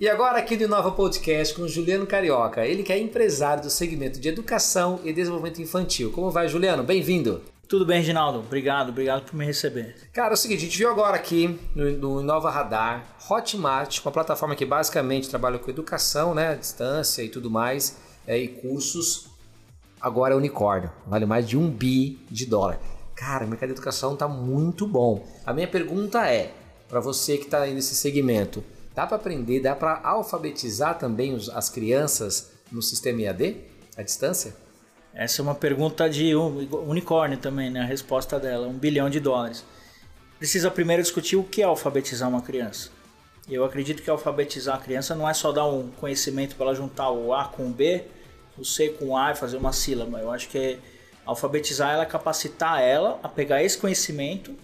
E agora aqui do Inova Podcast com o Juliano Carioca, ele que é empresário do segmento de educação e desenvolvimento infantil. Como vai, Juliano? Bem-vindo. Tudo bem, Reginaldo? Obrigado, obrigado por me receber. Cara, é o seguinte, a gente viu agora aqui no, no Inova Radar, Hotmart, uma plataforma que basicamente trabalha com educação, né, à distância e tudo mais, é, e cursos. Agora é unicórnio, vale mais de um bi de dólar. Cara, o mercado de educação está muito bom. A minha pergunta é, para você que está aí nesse segmento, Dá para aprender, dá para alfabetizar também os, as crianças no sistema IAD, à distância? Essa é uma pergunta de unicórnio também, né? A resposta dela, um bilhão de dólares. Precisa primeiro discutir o que é alfabetizar uma criança. Eu acredito que alfabetizar a criança não é só dar um conhecimento para ela juntar o A com o B, o C com o A e fazer uma sílaba. Eu acho que é alfabetizar ela é capacitar ela a pegar esse conhecimento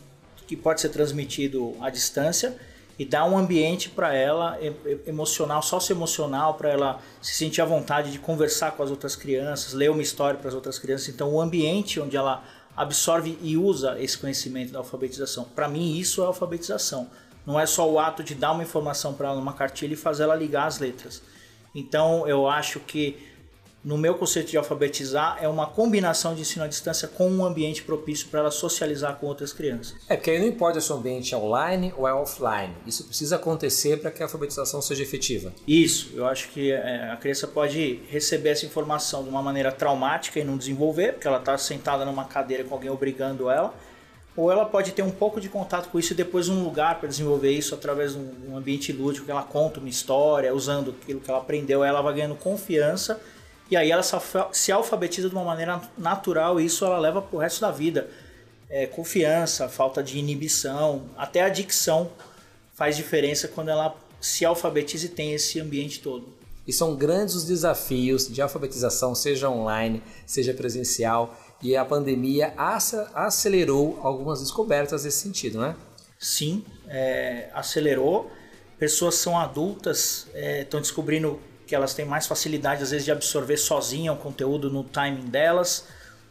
que pode ser transmitido à distância e dar um ambiente para ela emocional, socioemocional, para ela se sentir à vontade de conversar com as outras crianças, ler uma história para as outras crianças. Então, o ambiente onde ela absorve e usa esse conhecimento da alfabetização. Para mim, isso é alfabetização. Não é só o ato de dar uma informação para ela numa cartilha e fazer ela ligar as letras. Então, eu acho que no meu conceito de alfabetizar, é uma combinação de ensino à distância com um ambiente propício para ela socializar com outras crianças. É, porque aí não importa se o ambiente é online ou é offline. Isso precisa acontecer para que a alfabetização seja efetiva. Isso, eu acho que é, a criança pode receber essa informação de uma maneira traumática e não desenvolver, porque ela está sentada numa cadeira com alguém obrigando ela, ou ela pode ter um pouco de contato com isso e depois um lugar para desenvolver isso através de um ambiente lúdico que ela conta uma história, usando aquilo que ela aprendeu, ela vai ganhando confiança e aí ela se alfabetiza de uma maneira natural e isso ela leva pro resto da vida. É, confiança, falta de inibição, até a dicção faz diferença quando ela se alfabetiza e tem esse ambiente todo. E são grandes os desafios de alfabetização, seja online, seja presencial, e a pandemia acelerou algumas descobertas nesse sentido, né? Sim, é, acelerou. Pessoas são adultas, estão é, descobrindo que elas têm mais facilidade às vezes de absorver sozinha o conteúdo no timing delas,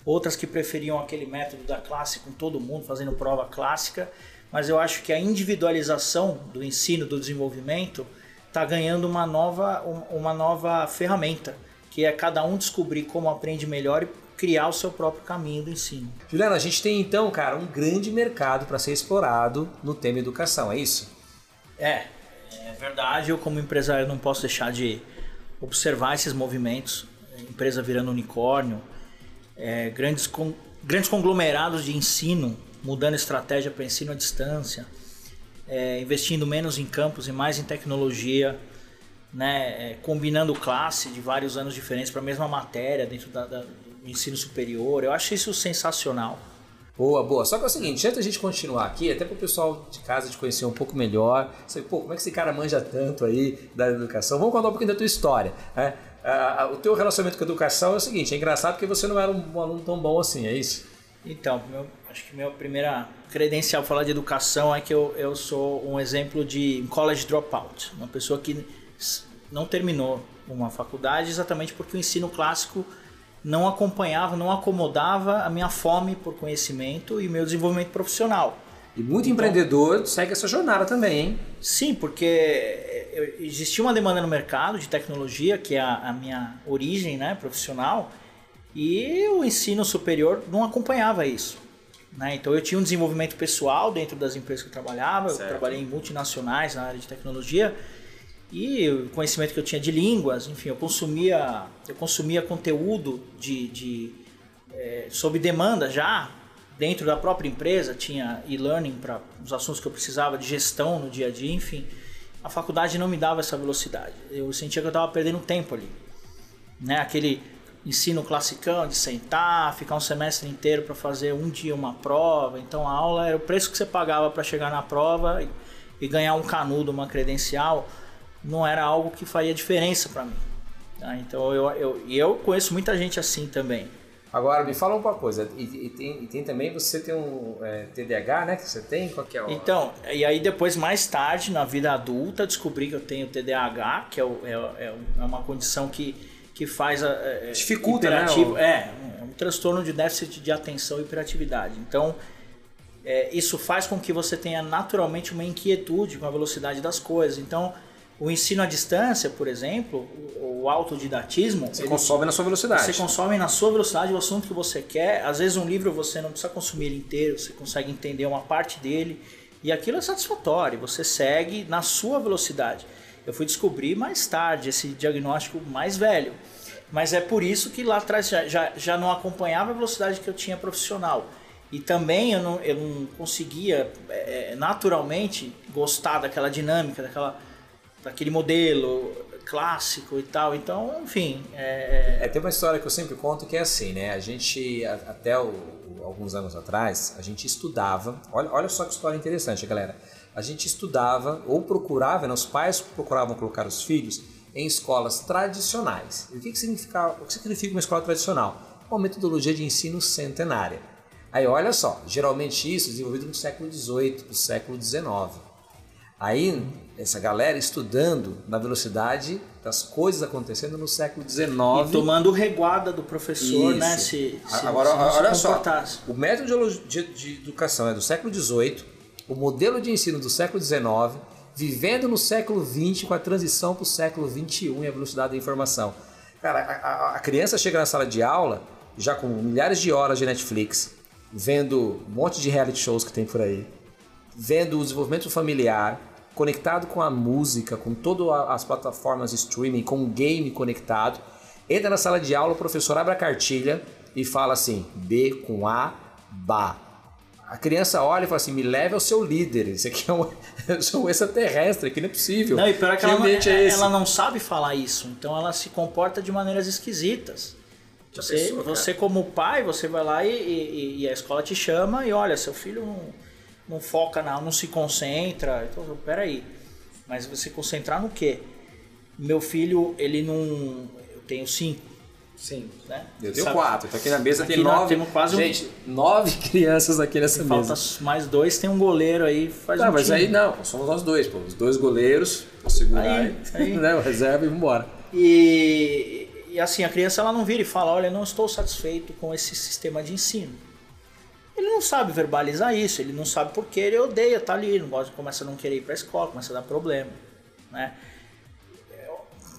outras que preferiam aquele método da classe com todo mundo fazendo prova clássica, mas eu acho que a individualização do ensino, do desenvolvimento, está ganhando uma nova, uma nova ferramenta, que é cada um descobrir como aprende melhor e criar o seu próprio caminho do ensino. Juliana, a gente tem então, cara, um grande mercado para ser explorado no tema educação, é isso? É, é verdade. Eu como empresário não posso deixar de observar esses movimentos, empresa virando unicórnio, é, grandes, con grandes conglomerados de ensino mudando estratégia para ensino à distância, é, investindo menos em campos e mais em tecnologia, né, é, combinando classe de vários anos diferentes para a mesma matéria dentro da, da, do ensino superior. Eu acho isso sensacional. Boa, boa. Só que é o seguinte, antes da gente continuar aqui, até para o pessoal de casa te conhecer um pouco melhor, você, pô, como é que esse cara manja tanto aí da educação? Vamos contar um pouquinho da tua história. Né? o teu relacionamento com a educação é o seguinte, é engraçado porque você não era um aluno tão bom assim, é isso? Então, meu, acho que minha primeira credencial para falar de educação é que eu, eu sou um exemplo de college dropout, uma pessoa que não terminou uma faculdade exatamente porque o ensino clássico não acompanhava, não acomodava a minha fome por conhecimento e meu desenvolvimento profissional. E muito então, empreendedor segue essa jornada também, hein? Sim, porque eh, existia uma demanda no mercado de tecnologia, que é a, a minha origem né, profissional, e o ensino superior não acompanhava isso. Né? Então eu tinha um desenvolvimento pessoal dentro das empresas que eu trabalhava, certo. eu trabalhei em multinacionais na área de tecnologia, e o conhecimento que eu tinha de línguas, enfim, eu consumia, eu consumia conteúdo de, de é, sob demanda já dentro da própria empresa, tinha e-learning para os assuntos que eu precisava de gestão no dia a dia, enfim. A faculdade não me dava essa velocidade. Eu sentia que eu estava perdendo tempo ali. Né? Aquele ensino classicão de sentar, ficar um semestre inteiro para fazer um dia uma prova. Então a aula era o preço que você pagava para chegar na prova e, e ganhar um canudo, uma credencial não era algo que faria diferença para mim. Tá? Então eu, eu, eu conheço muita gente assim também. Agora, me fala uma coisa, e, e, tem, e tem, também, você tem um é, TDAH, né, que você tem? Qual que é o... Então, e aí depois, mais tarde, na vida adulta, descobri que eu tenho TDAH, que é, o, é, é, é uma condição que, que faz... A, é, Dificulta, né? O... É, um transtorno de déficit de atenção e hiperatividade. Então, é, isso faz com que você tenha naturalmente uma inquietude com a velocidade das coisas. Então, O ensino à distância, por exemplo, o, o autodidatismo. Você consome na sua velocidade. Você consome na sua velocidade o assunto que você quer. Às vezes um livro você não precisa consumir ele inteiro, você consegue entender uma parte dele. E aquilo é satisfatório, você segue na sua velocidade. Eu fui descobrir mais tarde esse diagnóstico mais velho. Mas é por isso que lá atrás já, já, já não acompanhava a velocidade que eu tinha profissional. E também eu não, eu não conseguia é, naturalmente gostar daquela dinâmica, daquela, daquele modelo clássico e tal. Então, enfim. É... é, tem uma história que eu sempre conto que é assim, né? A gente, até o, alguns anos atrás, a gente estudava. Olha, olha só que história interessante, galera. A gente estudava ou procurava, né, os pais procuravam colocar os filhos em escolas tradicionais. E o que, que, significa, o que significa uma escola tradicional? Uma metodologia de ensino centenária. Aí olha só, geralmente isso é desenvolvido no século XVIII, no século XIX. Aí essa galera estudando na velocidade das coisas acontecendo no século XIX. E tomando reguada do professor, né, Isso. né? Se, se, Agora, se olha só, o método de, de, de, educação é do século XVIII, o modelo de ensino do século XIX, vivendo no século XX com a transição para o século XXI e a velocidade da informação. Cara, a, a, criança chega na sala de aula já com milhares de horas de Netflix, vendo um monte de reality shows que tem por aí, vendo o desenvolvimento familiar, conectado com a música, com todas as plataformas de streaming, com o game conectado. Entra na sala de aula, o professor abre a cartilha e fala assim: B com A, Ba. A criança olha e fala assim: me leve ao seu líder. Isso aqui é um, é um extraterrestre, aqui não é possível. Não, e pior é que, que ela, não, é ela não sabe falar isso, então ela se comporta de maneiras esquisitas. Você, pessoa, você como pai, você vai lá e, e, e, a escola te chama e olha, seu filho não não foca, não, não se concentra. Então, peraí, mas você concentrar no quê? Meu filho, ele não. Eu tenho cinco. Sim. Né? Eu tenho Sabe? quatro. Então aqui na mesa aqui tem nove. Temos quase Gente, um... nove crianças aqui nessa Falta mesa. Falta mais dois, tem um goleiro aí. Faz tá, um mas time. aí não, somos nós dois, pô. Os dois goleiros, pra segurar aí, aí. né? reserva e vambora. E, e assim, a criança ela não vira e fala: olha, não estou satisfeito com esse sistema de ensino. Ele não sabe verbalizar isso, ele não sabe porque ele odeia estar tá ali, não gosta, começa a não querer ir para a escola, começa a dar problema, né?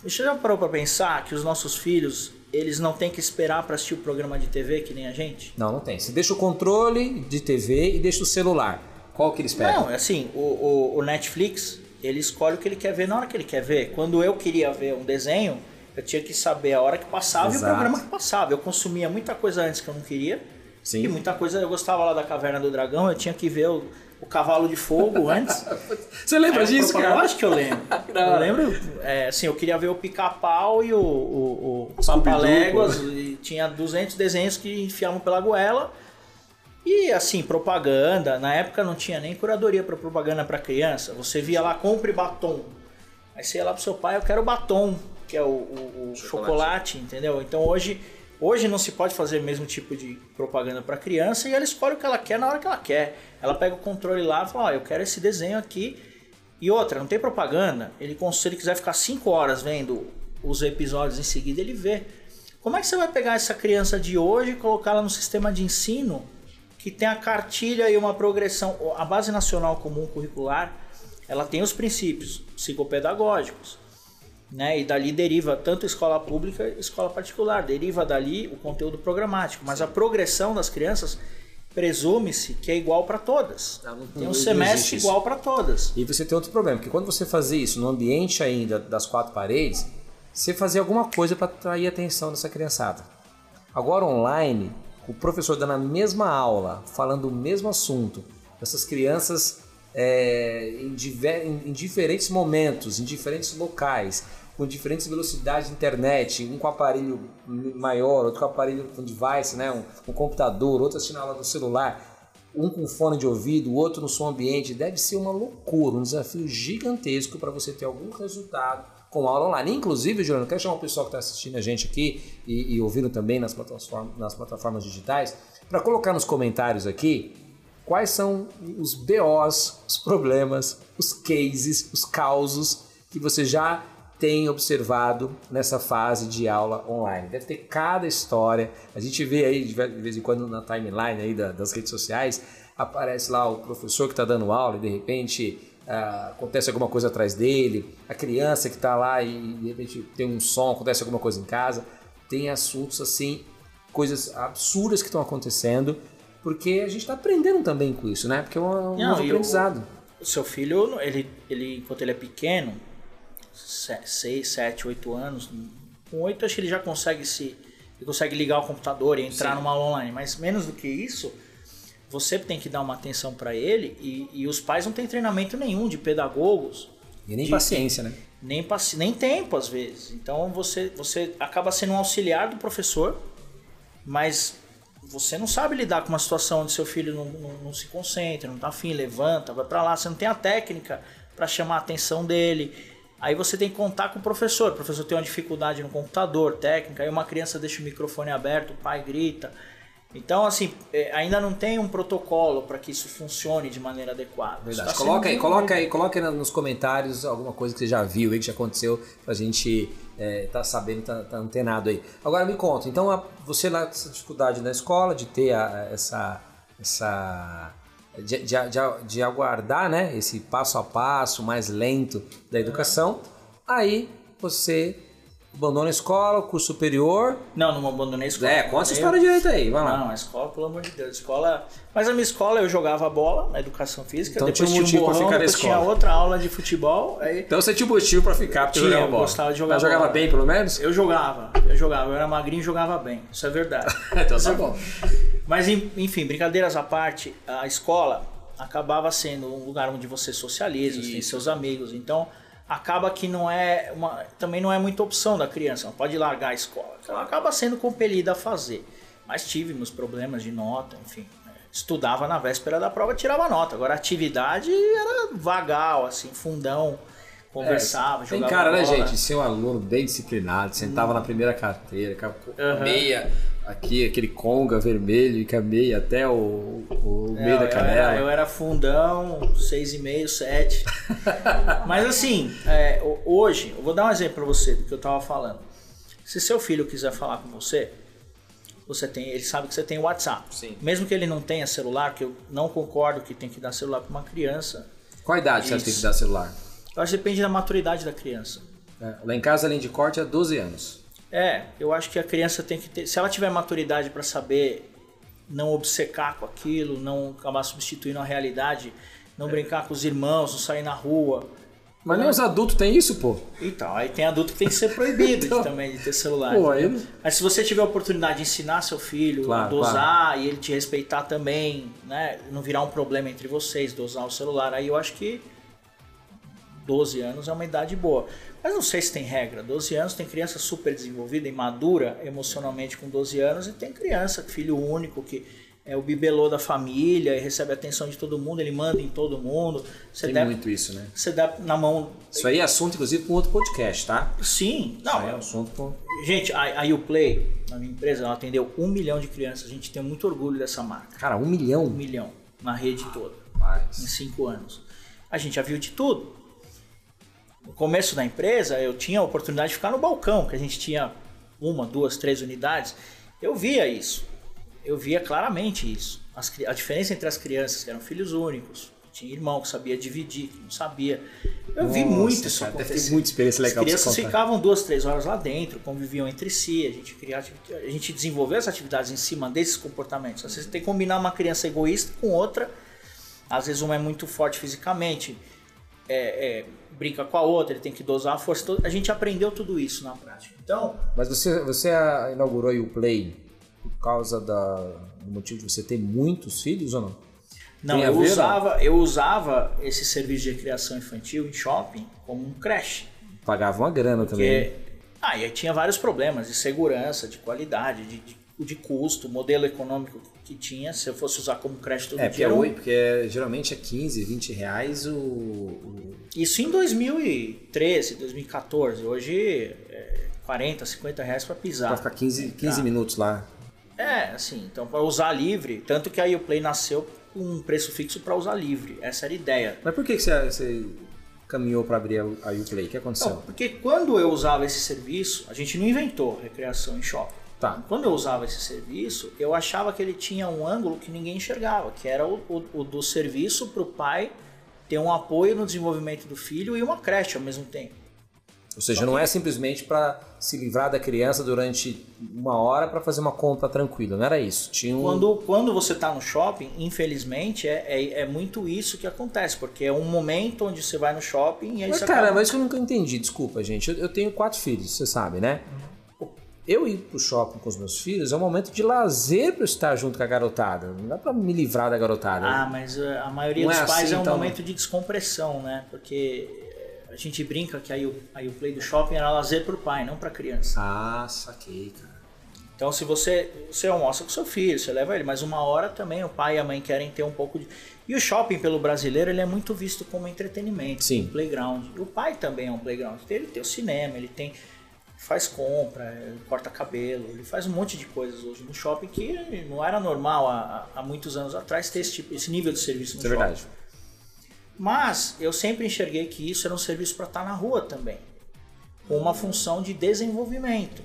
Você já parou para pensar que os nossos filhos, eles não têm que esperar para assistir o programa de TV que nem a gente? Não, não tem. Você deixa o controle de TV e deixa o celular. Qual que eles pegam? Não, é assim, o, o, o Netflix, ele escolhe o que ele quer ver na hora que ele quer ver. Quando eu queria ver um desenho, eu tinha que saber a hora que passava Exato. e o programa que passava. Eu consumia muita coisa antes que eu não queria Sim. E muita coisa, eu gostava lá da Caverna do Dragão, eu tinha que ver o, o Cavalo de Fogo antes. Você lembra disso, cara? Eu acho que eu lembro. eu lembro, é, assim, eu queria ver o Pica-Pau e o, o, o Papaléguas, e tinha 200 desenhos que enfiavam pela goela. E assim, propaganda, na época não tinha nem curadoria para propaganda para criança. Você via lá, compre batom. Aí você ia lá pro seu pai, eu quero batom, que é o, o, o chocolate. chocolate, entendeu? Então hoje Hoje não se pode fazer o mesmo tipo de propaganda para criança e ela escolhe o que ela quer na hora que ela quer. Ela pega o controle lá e fala: oh, eu quero esse desenho aqui. E outra, não tem propaganda. Ele, se ele quiser ficar 5 horas vendo os episódios em seguida, ele vê. Como é que você vai pegar essa criança de hoje e colocá-la no sistema de ensino que tem a cartilha e uma progressão? A Base Nacional Comum Curricular ela tem os princípios psicopedagógicos né? E dali deriva tanto escola pública escola particular, deriva dali o conteúdo programático, mas a progressão das crianças presume-se que é igual para todas. Não, tem um semestre igual para todas. E você tem outro problema, que quando você fazia isso no ambiente ainda das quatro paredes, você fazia alguma coisa para atrair a atenção dessa criançada. Agora online, o professor dando a mesma aula, falando o mesmo assunto, essas crianças é, em, diver, em, em diferentes momentos, em diferentes locais, com diferentes velocidades de internet, um com aparelho maior, outro com aparelho com device, né? um, um computador, outro assistindo aula do celular, um com fone de ouvido, o outro no som ambiente, deve ser uma loucura, um desafio gigantesco para você ter algum resultado com aula online. Inclusive, Juliano, quero chamar o pessoal que está assistindo a gente aqui e, e ouvindo também nas plataformas, nas plataformas digitais, para colocar nos comentários aqui quais são os BOs, os problemas, os cases, os causos que você já tem observado nessa fase de aula online. Deve ter cada história. A gente vê aí de vez em quando na timeline aí das redes sociais aparece lá o professor que está dando aula e de repente ah, acontece alguma coisa atrás dele, a criança que está lá e de repente tem um som, acontece alguma coisa em casa. Tem assuntos assim, coisas absurdas que estão acontecendo, porque a gente está aprendendo também com isso, né? Porque é um, um Não, aprendizado. O seu filho, ele, ele, enquanto ele é pequeno, 6, 7, 8 anos, com 8 acho que ele já consegue se. Ele consegue ligar o computador e entrar Sim. numa aula online. Mas menos do que isso, você tem que dar uma atenção para ele e, e os pais não têm treinamento nenhum de pedagogos, E nem de- paciência, né? nem, paci- nem tempo às vezes. Então você, você acaba sendo um auxiliar do professor, mas você não sabe lidar com uma situação onde seu filho não, não, não se concentra, não tá afim, levanta, vai para lá, você não tem a técnica para chamar a atenção dele. Aí você tem que contar com o professor. O professor tem uma dificuldade no computador, técnica, aí uma criança deixa o microfone aberto, o pai grita. Então, assim, é, ainda não tem um protocolo para que isso funcione de maneira adequada. Verdade. tá Coloca aí, coloca aí, coloca aí nos comentários alguma coisa que você já viu aí, que já aconteceu, pra gente é, tá sabendo, tá, tá antenado aí. Agora me conta, então a- você lá essa dificuldade na escola de ter a- essa. essa de, de, de, de aguardar né, esse passo a passo mais lento da educação, aí você abandona a escola, o curso superior. Não, não abandonei a escola. É, conta essa história direito aí, vai lá. Não, a escola, pelo amor de Deus, escola. Mas a minha escola eu jogava bola na educação física, Então depois tinha um tinha um motivo pra borrão, ficar na depois tinha escola. outra aula de futebol, aí Então você tinha motivo pra ficar, porque Tinha, jogava eu bola. gostava de jogar Mas jogava bola. bem, pelo menos? eu jogava, eu jogava, eu era magrinho e jogava bem, isso é verdade. Então tá é- bom. Mas enfim, brincadeiras à parte, a escola acabava sendo um lugar onde você socializa, você tem seus amigos, então acaba que não é uma, também não é muita opção da criança, não pode largar a escola. Então ela acaba sendo compelida a fazer. Mas tive meus problemas de nota, enfim. né, Estudava na véspera da prova, tirava nota. Agora a atividade era vagal, assim, fundão, conversava, É, Tem jogava cara, né, bola. gente? Ser um aluno bem disciplinado, sentava na primeira carteira, meia aqui, aquele conga vermelho e meia até o, o É, meio da eu canela. era, eu era fundão, 6,5, 7. Mas assim, é, ho- hoje, eu vou dar um exemplo pra você do que eu tava falando. Se seu filho quiser falar com você, você tem, ele sabe que você tem WhatsApp. Sim. Mesmo que ele não tenha celular, que eu não concordo que tem que dar celular pra uma criança. Qual idade você acha que tem Isso. que dar celular? Eu acho que depende da maturidade da criança. É, Lá em casa, além de corte, é 12 anos. É, eu acho que a criança tem que ter. Se ela tiver maturidade para saber não obcecar com aquilo, não acabar substituindo a realidade, não brincar com os irmãos, não sair na rua. Mas nem os adultos têm isso, pô. Então, aí tem adulto que tem que ser proibido Então, de, também de ter celular. pô, aí- Mas se você tiver a oportunidade de ensinar seu filho Claro, a dosar e ele te respeitar também, né? Não virar um problema entre vocês, dosar o celular, aí eu acho que 12 anos é uma idade boa. Mas não sei se tem regra. 12 anos tem criança super desenvolvida e madura emocionalmente com 12 anos e tem criança, filho único, que é o bibelô da família e recebe a atenção de todo mundo, ele manda em todo mundo. Você Tem dá, muito isso, né? você dá na mão. Isso aí é assunto, inclusive, para um outro podcast, tá? Sim, Isso aí é não. assunto pra... Gente, a, a Uplay, na minha empresa, ela atendeu um milhão de crianças. A gente tem muito orgulho dessa marca. Cara, um milhão. Um milhão na rede toda. em Rapaz. cinco anos. A gente já viu de tudo. No começo da empresa, eu tinha a oportunidade de ficar no balcão, que a gente tinha uma, duas, três unidades. Eu via isso. Eu via claramente isso. As a diferença entre as crianças que eram filhos únicos, tinha irmão que sabia dividir, que não sabia. Eu vi Nossa, muito isso cara, deve ter acontecer. muita experiência legal As crianças ficavam duas, três horas lá dentro, conviviam entre si, a gente, cria, a gente desenvolveu essas atividades em cima desses comportamentos. Às vezes tem que combinar uma criança egoísta com outra, às vezes uma é muito forte fisicamente, é, é, brinca com a outra, ele tem que dosar a força. Então, A gente aprendeu tudo isso na prática. Então, Mas você, você inaugurou o Play por causa da, do motivo de você ter muitos filhos ou não? não, eu ver, não? usava, eu usava esse serviço de recreação infantil em shopping como um creche. Pagava uma grana também. Porque ah, e aí tinha vários problemas de segurança, de qualidade, de, de, de custo, modelo econômico que tinha. Se eu fosse usar como crédito É, porque, é porque geralmente é 15, 20 reais o. o- Isso em 2013, 2014. Hoje é 40, 50 reais para pisar. Pra ficar 15, 15 Tá. minutos lá. É, assim, então para usar livre. Tanto que a Uplay nasceu com um preço fixo para usar livre. Essa era a ideia. Mas por que, que você, você caminhou para abrir a a Uplay? O que aconteceu? Não, porque quando eu usava esse serviço, a gente não inventou recreação em shopping. Tá. Quando eu usava esse serviço, eu achava que ele tinha um ângulo que ninguém enxergava, que era o, o- o do serviço para o pai ter um apoio no desenvolvimento do filho e uma creche ao mesmo tempo. Ou seja, não é simplesmente para se livrar da criança durante uma hora para fazer uma compra tranquila, não era isso. Tinha um... quando, quando você está no shopping, infelizmente, é, é, é, muito isso que acontece, porque é um momento onde você vai no shopping e aí mas, você cara, acaba... mas isso que eu nunca entendi, desculpa, gente. Eu, eu tenho quatro filhos, você sabe, né? Uhum. Eu ir pro shopping com os meus filhos é um momento de lazer para eu estar junto com a garotada. Não dá para me livrar da garotada. Ah, mas eh, a maioria Não dos é pais assim, é um então? momento de descompressão, né? Porque a gente brinca que aí o, aí o play do shopping era lazer pro pai, não pra criança. Ah, saquei, cara. Então, se você, você almoça com seu filho, você leva ele, mas uma hora também o pai e a mãe querem ter um pouco de. E o shopping, pelo brasileiro, ele é muito visto como entretenimento, Sim. um playground. O pai também é um playground. Ele tem o cinema, ele tem. Faz compra, ele corta cabelo, ele faz um monte de coisas hoje no shopping que não era normal há, há muitos anos atrás ter esse, tipo, esse nível de serviço no Isso é shopping. verdade. Mas eu sempre enxerguei que isso era um serviço para estar na rua também, com uma função de desenvolvimento.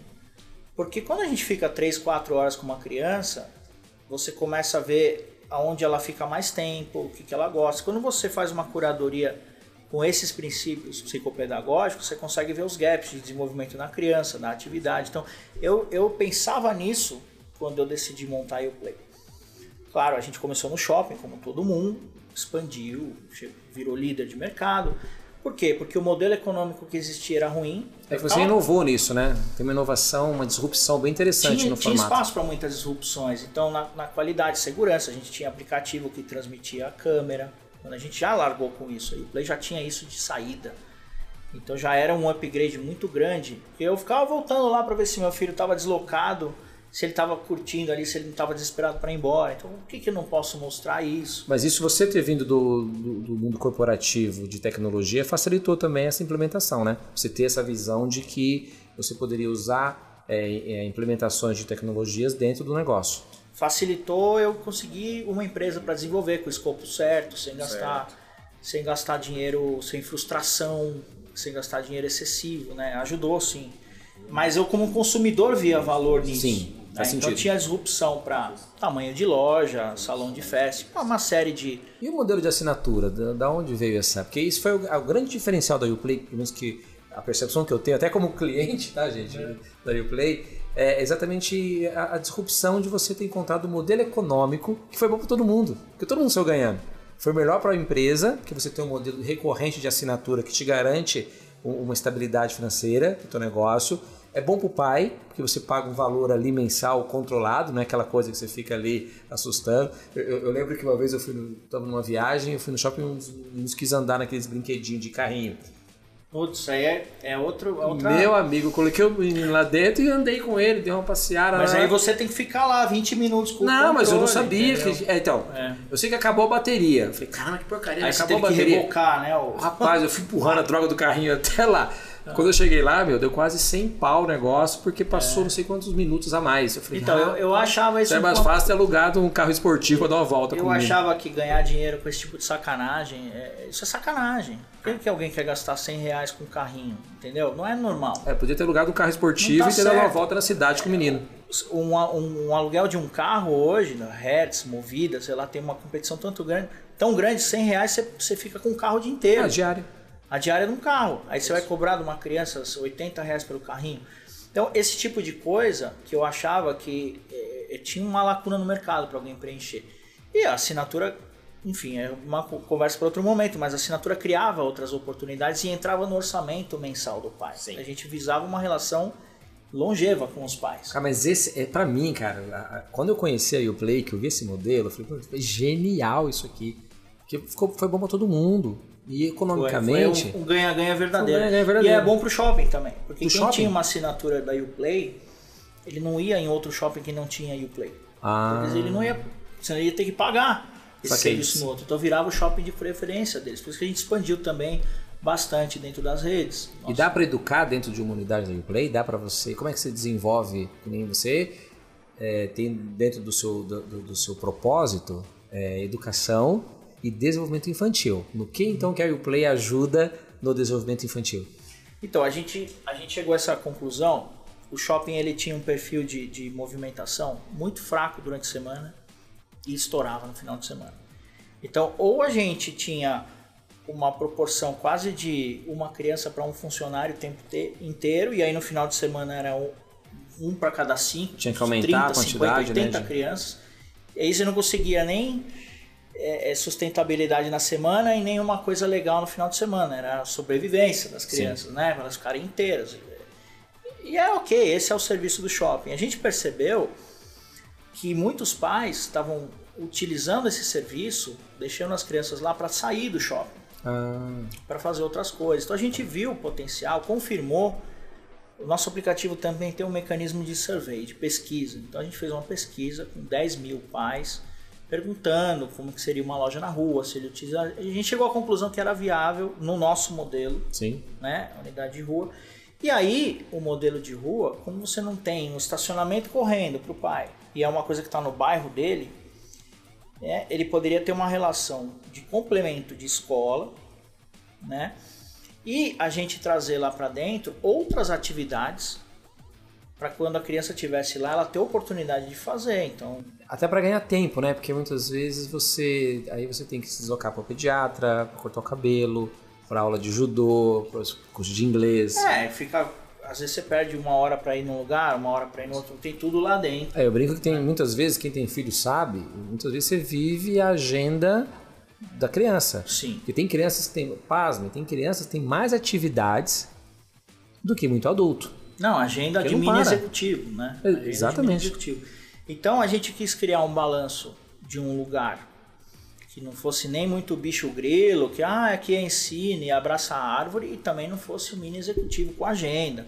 Porque quando a gente fica 3, 4 horas com uma criança, você começa a ver aonde ela fica mais tempo, o que, que ela gosta. Quando você faz uma curadoria com esses princípios psicopedagógicos, você consegue ver os gaps de desenvolvimento na criança, na atividade. Então, eu, eu pensava nisso quando eu decidi montar o Play. Claro, a gente começou no shopping, como todo mundo, expandiu, virou líder de mercado. Por quê? Porque o modelo econômico que existia era ruim. É que você inovou nisso, né? Tem uma inovação, uma disrupção bem interessante tinha, no tinha formato. espaço para muitas disrupções. Então, na, na qualidade segurança, a gente tinha aplicativo que transmitia a câmera. Quando a gente já largou com isso, aí o Play já tinha isso de saída. Então já era um upgrade muito grande. Eu ficava voltando lá para ver se meu filho estava deslocado, se ele estava curtindo ali, se ele não estava desesperado para ir embora. Então, por que, que eu não posso mostrar isso? Mas isso você ter vindo do, do, do mundo corporativo de tecnologia facilitou também essa implementação, né? Você ter essa visão de que você poderia usar é, é, implementações de tecnologias dentro do negócio. Facilitou eu conseguir uma empresa para desenvolver com o escopo certo, sem gastar, sem gastar dinheiro, sem frustração, sem gastar dinheiro excessivo, né? Ajudou sim. Mas eu como consumidor via valor nisso. Sim, né? Então sentido. tinha disrupção para tamanho de loja, salão de festa, uma série de E o modelo de assinatura, da, onde veio essa? Porque isso foi o, o grande diferencial da Uplay, pelo menos que a percepção que eu tenho, até como cliente, tá, gente, da Uplay, é exatamente a, a disrupção de você ter encontrado um modelo econômico que foi bom para todo mundo, porque todo mundo saiu ganhando. Foi melhor para a empresa, que você tem um modelo recorrente de assinatura que te garante uma estabilidade financeira para o teu negócio. É bom para o pai, porque você paga um valor ali mensal controlado, não é aquela coisa que você fica ali assustando. Eu, eu- eu lembro que uma vez eu fui no, tava numa viagem, eu fui no shopping e uns, uns quis andar naqueles brinquedinhos de carrinho. Putz, isso aí é, é outro, é outra. Meu amigo, coloquei o menino lá dentro e andei com ele, dei uma passeada. Mas lá. aí você tem que ficar lá 20 minutos com o Não, mas eu não sabia. Que... É, então, É. eu sei que acabou a bateria. Eu falei, caramba, que porcaria, Aí você acabou a teve que bateria. rebocar, né? O... Rapaz, eu fui empurrando a droga do carrinho até lá. Quando eu cheguei lá, meu, deu quase 100 pau o negócio, porque passou não sei quantos minutos a mais. Eu falei, Então, eu, eu achava isso é um mais pouco- fácil ter alugado um carro esportivo pra dar uma volta Eu achava que ganhar dinheiro com esse tipo de sacanagem, é- isso é sacanagem. Por que, alguém quer gastar 100 reais com um carrinho? Entendeu? Não é normal. É, podia ter alugado um carro esportivo tá e ter dado uma volta na cidade com o menino. Um, um- um aluguel de um carro hoje, na Hertz, Movida, sei lá, tem uma competição tanto grande, tão grande, 100 reais você, você fica com o carro o dia inteiro. Ah, diário. a diária de um carro. Aí você vai cobrar de uma criança 80 reais pelo carrinho. Então, esse tipo de coisa que eu achava que eh, tinha uma lacuna no mercado para alguém preencher. E a assinatura, enfim, é uma co- conversa para outro momento, mas a assinatura criava outras oportunidades e entrava no orçamento mensal do pai. A gente visava uma relação longeva com os pais. Ah, mas esse é para mim, cara. Quando eu conheci a Uplay, que eu vi esse modelo, eu falei, foi genial isso aqui. Que ficou, foi bom pra todo mundo. E Foi, economicamente. foi um um ganha-ganha verdadeiro. Foi um verdadeiro. E é bom pro shopping também. Porque Pro quem shopping? tinha uma assinatura da Uplay, ele não ia em outro shopping que não tinha Uplay. Ah, Porque ele não ia. Você ia ter que pagar esse Saquei. serviço no outro. Então virava o shopping de preferência deles. Por isso que a gente expandiu também bastante dentro das redes. E dá pra educar dentro de uma unidade da Uplay? Dá pra você. Como é que você desenvolve? Que nem você é, tem dentro do seu, do- do seu propósito é, educação e desenvolvimento infantil. No que então que a Uplay ajuda no desenvolvimento infantil? Então, a gente, a gente chegou a essa conclusão. O shopping ele tinha um perfil de, de movimentação muito fraco durante a semana e estourava no final de semana. Então, ou a gente tinha uma proporção quase de uma criança para um funcionário o tempo inteiro, e aí no final de semana era um, um para cada cinco, Tinha que aumentar 30, a quantidade, 50, 80 né, crianças. E aí você não conseguia nem é, sustentabilidade na semana e nenhuma coisa legal no final de semana. Era a sobrevivência das crianças, Sim. né? Para elas ficarem inteiras. E é ok, esse é o serviço do shopping. A gente percebeu que muitos pais estavam utilizando esse serviço, deixando as crianças lá para sair do shopping ah. para fazer outras coisas. Então a gente viu o potencial, confirmou. O nosso aplicativo também tem um mecanismo de survey, de pesquisa. Então a gente fez uma pesquisa com 10 mil pais, perguntando como que seria uma loja na rua, se ele utiliza. A gente chegou à conclusão que era viável no nosso modelo, Sim. né, unidade de rua. E aí, o modelo de rua, como você não tem um estacionamento correndo para o pai, e é uma coisa que está no bairro dele, é, ele poderia ter uma relação de complemento de escola, né? E a gente trazer lá para dentro outras atividades para quando a criança estivesse lá, ela ter oportunidade de fazer. Então, até para ganhar tempo, né? Porque muitas vezes você aí você tem que se deslocar para o pediatra, para cortar o cabelo, para aula de judô, para curso de inglês. É, fica às vezes você perde uma hora para ir num lugar, uma hora para ir no outro, tem tudo lá dentro. É, eu brinco que tem muitas vezes, quem tem filho sabe, muitas vezes você vive a agenda da criança. Sim. Porque tem crianças que têm, pasme, tem crianças que têm mais atividades do que muito adulto. Não, agenda de mini executivo, né? É, exatamente. Executivo. Então a gente quis criar um balanço de um lugar que não fosse nem muito bicho grilo, que ah, aqui é ensine abraça a árvore, e também não fosse o mini executivo com agenda.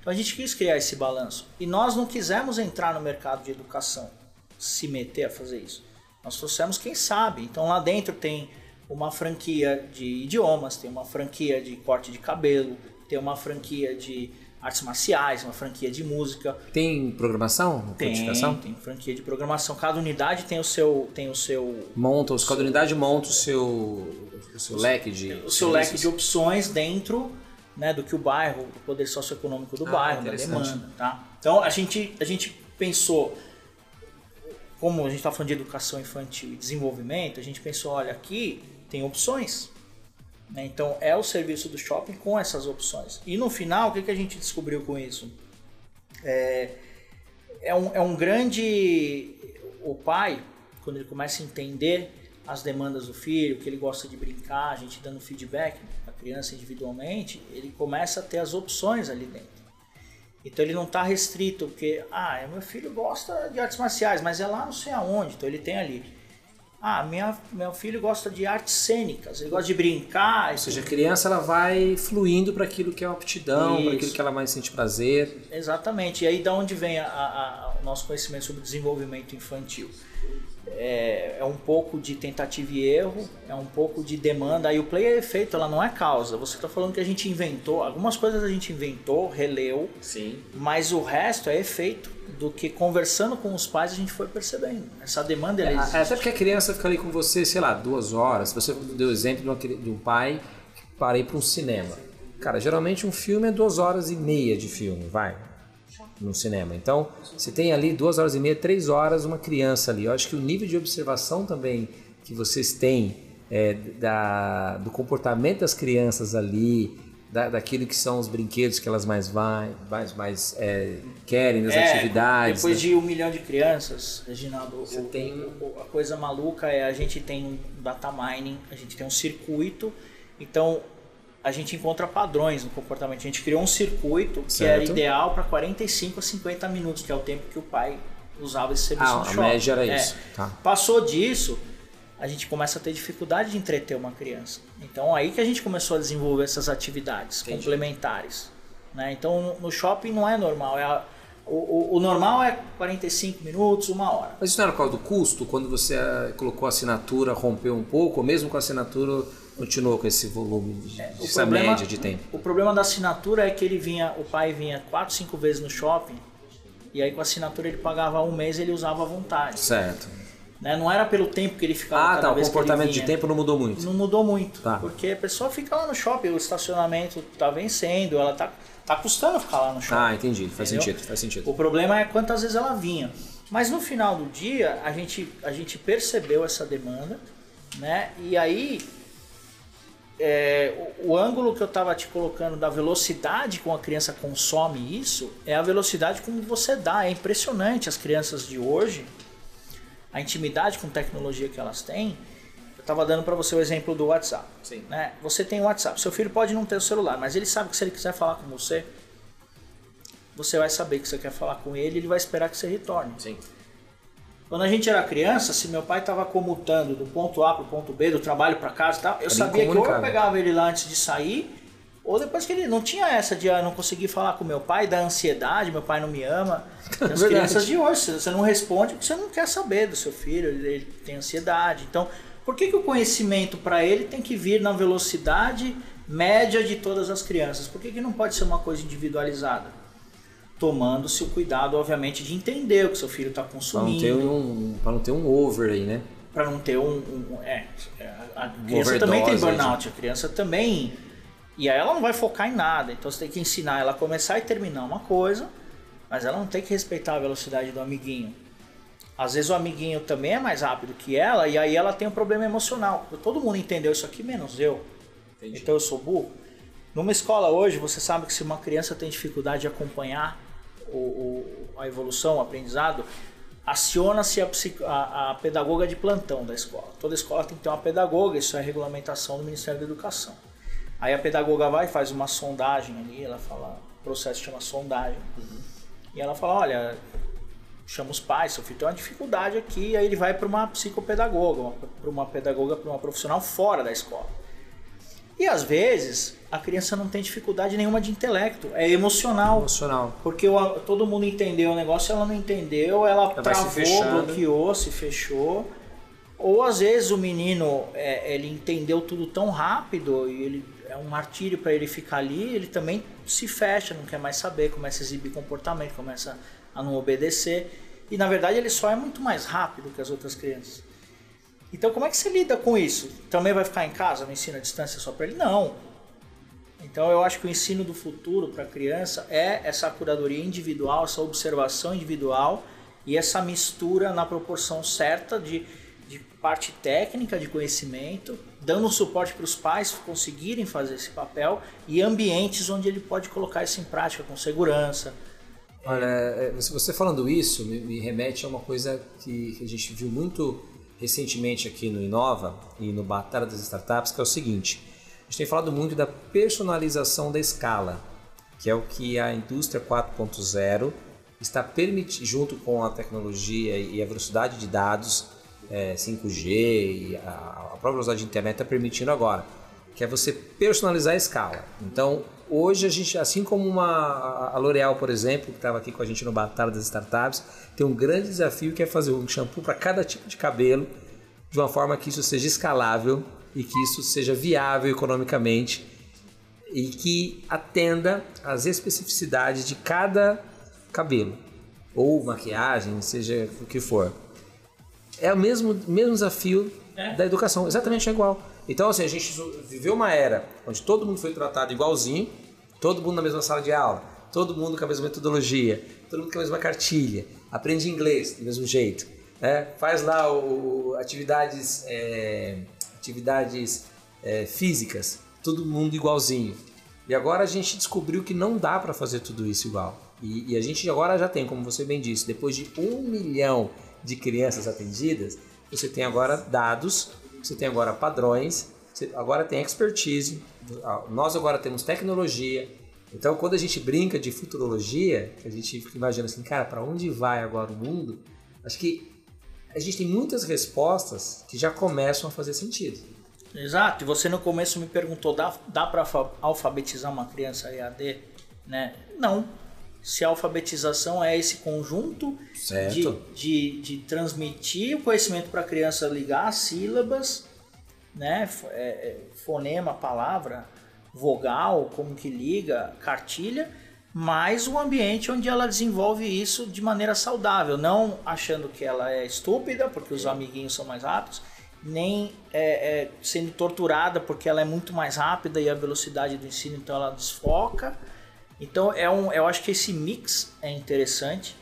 Então a gente quis criar esse balanço. E nós não quisemos entrar no mercado de educação, se meter a fazer isso. Nós trouxemos quem sabe. Então lá dentro tem uma franquia de idiomas, tem uma franquia de corte de cabelo, tem uma franquia de artes marciais, uma franquia de música. Tem programação? Tem, tem franquia de programação. Cada unidade tem o seu, tem o seu. Monta, seu, cada unidade monta o seu, o seu leque de. O seu leque de opções dentro né, do que o bairro, o poder socioeconômico do ah, bairro, da demanda, tá? Então a gente, a gente pensou, como a gente está falando de educação infantil e desenvolvimento, a gente pensou, olha, aqui tem opções. Né? Então é o serviço do shopping com essas opções. E no final, o que, que a gente descobriu com isso? É, é, um, é um grande. O pai, quando ele começa a entender as demandas do filho, que ele gosta de brincar, a gente dando feedback a criança individualmente, ele começa a ter as opções ali dentro. Então ele não está restrito, porque, ah, meu filho gosta de artes marciais, mas é lá não sei aonde, então ele tem ali ah, minha, meu filho gosta de artes cênicas, ele gosta de brincar. Ou seja, a criança ela vai fluindo para aquilo que é uma aptidão, para aquilo que ela mais sente prazer. Exatamente. E aí da onde vem a, a, o nosso conhecimento sobre desenvolvimento infantil? É, é, um pouco de tentativa e erro, é um pouco de demanda. Aí o play é efeito, ela não é causa. Você está falando que a gente inventou, algumas coisas a gente inventou, releu, Sim. mas o resto é efeito do que conversando com os pais a gente foi percebendo. Essa demanda é, existe. Até porque a criança fica ali com você, sei lá, duas horas. Você deu o exemplo de um pai que para ir para um cinema. Cara, geralmente um filme é duas horas e meia de filme, vai, no cinema. Então, você tem ali duas horas e meia, três horas, uma criança ali. Eu acho que o nível de observação também que vocês têm é, da, do comportamento das crianças ali, da, daquilo que são os brinquedos que elas mais vai, mais, mais é, querem, das é, atividades. Depois né? de um milhão de crianças, Reginaldo, Você o, tem... O, a coisa maluca é a gente tem um data mining, a gente tem um circuito, então a gente encontra padrões no comportamento. A gente criou um circuito que certo. era ideal para 45 a 50 minutos, que é o tempo que o pai usava esse serviço ah, no shopping. A média era é. isso. Tá. Passou disso, a gente começa a ter dificuldade de entreter uma criança. Então aí que a gente começou a desenvolver essas atividades Entendi. complementares. Né? Então no shopping não é normal, é a, o, o, o, normal é 45 minutos, uma hora. Mas isso não era por causa do custo? Quando você colocou a assinatura, rompeu um pouco, ou mesmo com a assinatura continuou com esse volume, de, é, essa problema, média de tempo? O problema da assinatura é que ele vinha, o pai vinha 4, 5 vezes no shopping, e aí com a assinatura ele pagava um mês e ele usava à vontade. Certo. Né? Não era pelo tempo que ele ficava. Ah, tá. O comportamento de tempo não mudou muito. Não mudou muito. Tá. Porque a pessoa fica lá no shopping, o estacionamento tá vencendo, ela tá, tá custando ficar lá no shopping. Ah, entendi. Faz sentido, faz sentido. O problema é quantas vezes ela vinha. Mas no final do dia, a gente, a gente percebeu essa demanda, né? E aí é, o, o, ângulo que eu estava te colocando da velocidade com a criança consome isso é a velocidade como você dá. É impressionante as crianças de hoje, a intimidade com tecnologia que elas têm. Eu estava dando para você o exemplo do WhatsApp. Sim. Né? Você tem o WhatsApp. Seu filho pode não ter o celular, mas ele sabe que se ele quiser falar com você, você vai saber que você quer falar com ele, ele vai esperar que você retorne. Sim. Quando a gente era criança, se meu pai estava comutando do ponto A para o ponto B, do trabalho para casa e tal, eu sabia que ou eu pegava ele lá antes de sair, ou depois que ele não tinha essa de ah, não conseguir falar com meu pai, da ansiedade, meu pai não me ama. As crianças de hoje, você não responde porque você não quer saber do seu filho, ele, ele tem ansiedade. Então, por que, que o conhecimento para ele tem que vir na velocidade média de todas as crianças? Por que, que não pode ser uma coisa individualizada? Tomando-se o cuidado, obviamente, de entender o que seu filho está consumindo. Para não, ter um, não ter um over aí, né? Para não ter um. um é, a criança também tem burnout, a criança também. E aí ela não vai focar em nada, então você tem que ensinar ela a começar e terminar uma coisa, mas ela não tem que respeitar a velocidade do amiguinho. Às vezes o amiguinho também é mais rápido que ela e aí ela tem um problema emocional. Todo mundo entendeu isso aqui, menos eu. Entendi. Então eu sou burro. Numa escola hoje, você sabe que se uma criança tem dificuldade de acompanhar o, o, a evolução, o aprendizado, aciona-se a, a, a, pedagoga de plantão da escola. Toda escola tem que ter uma pedagoga, isso é regulamentação do Ministério da Educação. Aí a pedagoga vai faz uma sondagem ali, ela fala, o processo chama sondagem. Uhum. E ela fala, olha, chama os pais, seu filho tem uma dificuldade aqui, aí ele vai para uma psicopedagoga, para uma pedagoga, para uma profissional fora da escola. E às vezes a criança não tem dificuldade nenhuma de intelecto, é emocional. Emocional. Porque o, todo mundo entendeu o negócio, ela não entendeu, ela, ela travou, bloqueou, se fechou. Ou às vezes o menino é, ele entendeu tudo tão rápido e ele é um martírio para ele ficar ali, ele também se fecha, não quer mais saber, começa a exibir comportamento, começa a não obedecer. E na verdade ele só é muito mais rápido que as outras crianças. Então como é que você lida com isso? Também vai ficar em casa, no ensino à distância só para ele? Não. Então eu acho que o ensino do futuro para a criança é essa curadoria individual, essa observação individual e essa mistura na proporção certa de, de parte técnica de conhecimento, dando suporte para os pais conseguirem fazer esse papel e ambientes onde ele pode colocar isso em prática com segurança. Olha, é, você falando isso me remete a uma coisa que a gente viu muito recentemente aqui no Inova e no Batalha das Startups, que é o seguinte a gente tem falado muito da personalização da escala, que é o que a indústria 4.0 está permitindo, junto com a tecnologia e a velocidade de dados é, 5G e a, a própria velocidade de internet está permitindo agora, que é você personalizar a escala. Então, hoje a gente, assim como uma, a L'Oréal, por exemplo, que estava aqui com a gente no Batalha das Startups, tem um grande desafio que é fazer um shampoo para cada tipo de cabelo, de uma forma que isso seja escalável e que isso seja viável economicamente e que atenda às especificidades de cada cabelo ou maquiagem, seja o que for. É o mesmo, mesmo desafio é. da educação, exatamente igual. Então, assim, a gente viveu uma era onde todo mundo foi tratado igualzinho, todo mundo na mesma sala de aula, todo mundo com a mesma metodologia, todo mundo com a mesma cartilha, aprende inglês do mesmo jeito, né? faz lá o, atividades é, atividades é, físicas, todo mundo igualzinho. E agora a gente descobriu que não dá para fazer tudo isso igual. E, e, a gente agora já tem, como você bem disse, depois de um milhão de crianças atendidas, você tem agora dados, você tem agora padrões, você agora tem expertise, nós agora temos tecnologia. Então, quando a gente brinca de futurologia, a gente imagina assim, cara, para onde vai agora o mundo? Acho que a gente tem muitas respostas que já começam a fazer sentido. Exato, e você no começo me perguntou, dá, dá para alfabetizar uma criança EAD? Né? Não. Se a alfabetização é esse conjunto de, de, de, transmitir o conhecimento para a criança ligar as sílabas, né? É, é, fonema, palavra, vogal, como que liga, cartilha, mas o ambiente onde ela desenvolve isso de maneira saudável, não achando que ela é estúpida porque os amiguinhos são mais rápidos, nem é, é, sendo torturada porque ela é muito mais rápida e a velocidade do ensino então ela desfoca. Então é um, eu acho que esse mix é interessante.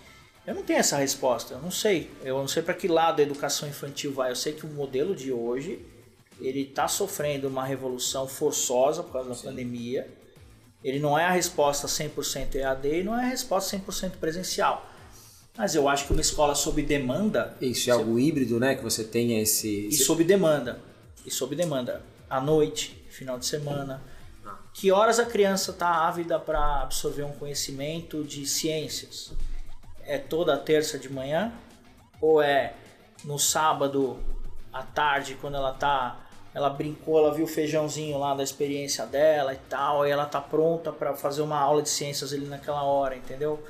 Eu não tenho essa resposta, eu não sei. Eu não sei para que lado a educação infantil vai. Eu sei que o modelo de hoje ele está sofrendo uma revolução forçosa por causa da Sim. pandemia. Ele não é a resposta 100% EAD e não é a resposta 100% presencial. Mas eu acho que uma escola sob demanda. Isso, é algo híbrido, né? Que você tenha esse. E sob demanda. E sob demanda. À noite, final de semana. Ah. Que horas a criança está ávida para absorver um conhecimento de ciências? É toda terça de manhã? Ou é no sábado à tarde, quando ela tá. Ela brincou, ela viu o feijãozinho lá da experiência dela e tal, e ela tá pronta para fazer uma aula de ciências ali naquela hora, entendeu?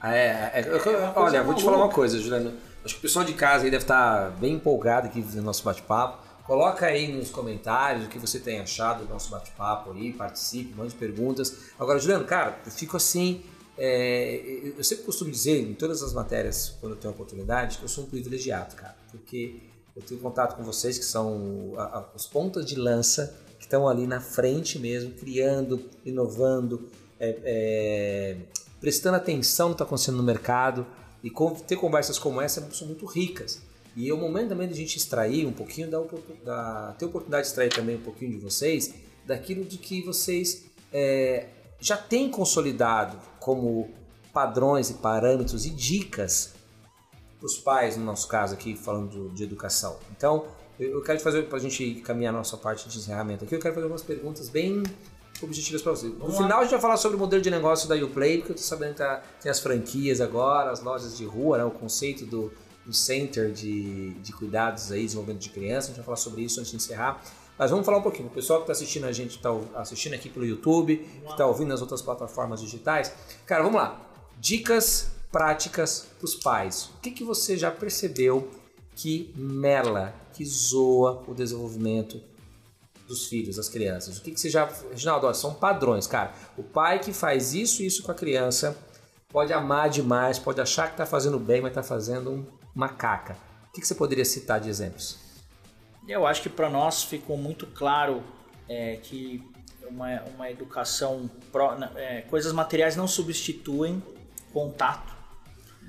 Ah, é, é, é olha, vou te falar uma coisa, Juliano. Acho que o pessoal de casa aí deve estar tá bem empolgado aqui no nosso bate-papo. Coloca aí nos comentários o que você tem achado do nosso bate-papo aí, participe, mande perguntas. Agora, Juliano, cara, eu fico assim. É, eu sempre costumo dizer em todas as matérias, quando eu tenho oportunidade, que eu sou um privilegiado, cara, porque eu tenho contato com vocês que são a, a, os pontas de lança que estão ali na frente mesmo, criando, inovando, é, é, prestando atenção no que está acontecendo no mercado e com, ter conversas como essa são muito ricas. E é o momento também de a gente extrair um pouquinho, da, da, ter oportunidade de extrair também um pouquinho de vocês, daquilo de que vocês é, já têm consolidado como padrões e parâmetros e dicas os pais, no nosso caso aqui, falando de educação. Então, eu quero fazer, para a gente caminhar a nossa parte de encerramento aqui, eu quero fazer algumas perguntas bem objetivas para vocês. No final, a gente vai falar sobre o modelo de negócio da Uplay, porque eu estou sabendo que tá, tem as franquias agora, as lojas de rua, né, o conceito do, do center de, de cuidados aí, desenvolvimento de criança. A gente vai falar sobre isso antes de encerrar. Mas vamos falar um pouquinho. O pessoal que está assistindo a gente, está assistindo aqui pelo YouTube, que está ouvindo nas outras plataformas digitais. Cara, vamos lá. Dicas práticas para os pais. O que, que você já percebeu que mela, que zoa o desenvolvimento dos filhos, das crianças? O que, que você já. Reginaldo, são padrões, cara. O pai que faz isso e isso com a criança pode amar demais, pode achar que está fazendo bem, mas está fazendo uma caca. O que, que você poderia citar de exemplos? Eu acho que para nós ficou muito claro é, que uma, uma educação, pro, é, coisas materiais não substituem contato